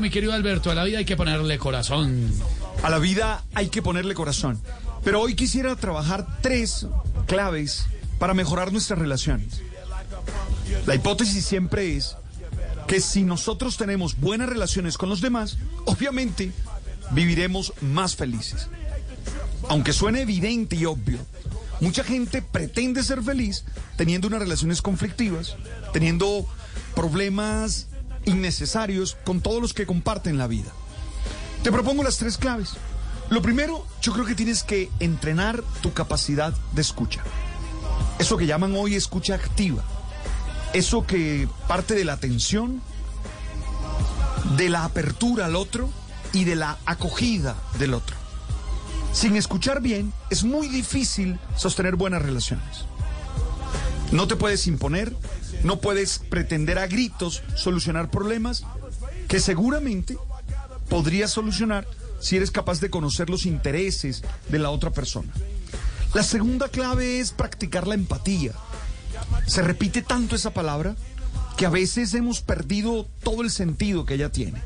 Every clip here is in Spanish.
mi querido Alberto. A la vida hay que ponerle corazón. A la vida hay que ponerle corazón. Pero hoy quisiera trabajar tres claves para mejorar nuestras relaciones. La hipótesis siempre es que si nosotros tenemos buenas relaciones con los demás, obviamente viviremos más felices. Aunque suene evidente y obvio, mucha gente pretende ser feliz teniendo unas relaciones conflictivas, teniendo problemas innecesarios con todos los que comparten la vida. Te propongo las tres claves. Lo primero, yo creo que tienes que entrenar tu capacidad de escucha. Eso que llaman hoy escucha activa. Eso que parte de la atención, de la apertura al otro y de la acogida del otro. Sin escuchar bien, es muy difícil sostener buenas relaciones. No te puedes imponer, no puedes pretender a gritos solucionar problemas que seguramente podrías solucionar si eres capaz de conocer los intereses de la otra persona. La segunda clave es practicar la empatía. Se repite tanto esa palabra que a veces hemos perdido todo el sentido que ella tiene.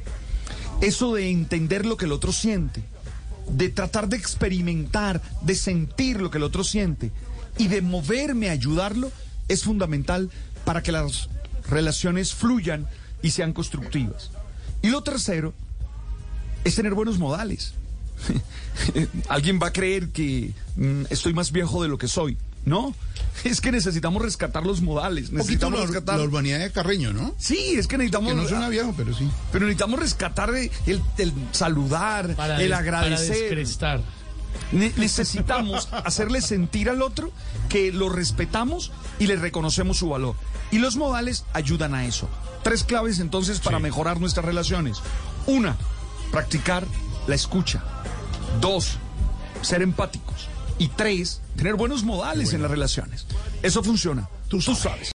Eso de entender lo que el otro siente, de tratar de experimentar, de sentir lo que el otro siente y de moverme a ayudarlo es fundamental para que las relaciones fluyan y sean constructivas. Y lo tercero es tener buenos modales. Alguien va a creer que mm, estoy más viejo de lo que soy. No, es que necesitamos rescatar los modales. Necesitamos la, rescatar. la urbanidad de Carreño, ¿no? Sí, es que necesitamos. Que no suena viejo, pero sí. Pero necesitamos rescatar el, el saludar, Para el des- agradecer. Para descrestar. Ne- necesitamos hacerle sentir al otro que lo respetamos y le reconocemos su valor. Y los modales ayudan a eso. Tres claves entonces para mejorar nuestras relaciones. Una, practicar la escucha. Dos, ser empáticos. Y tres, tener buenos modales en las relaciones. Eso funciona. Tú, sabes.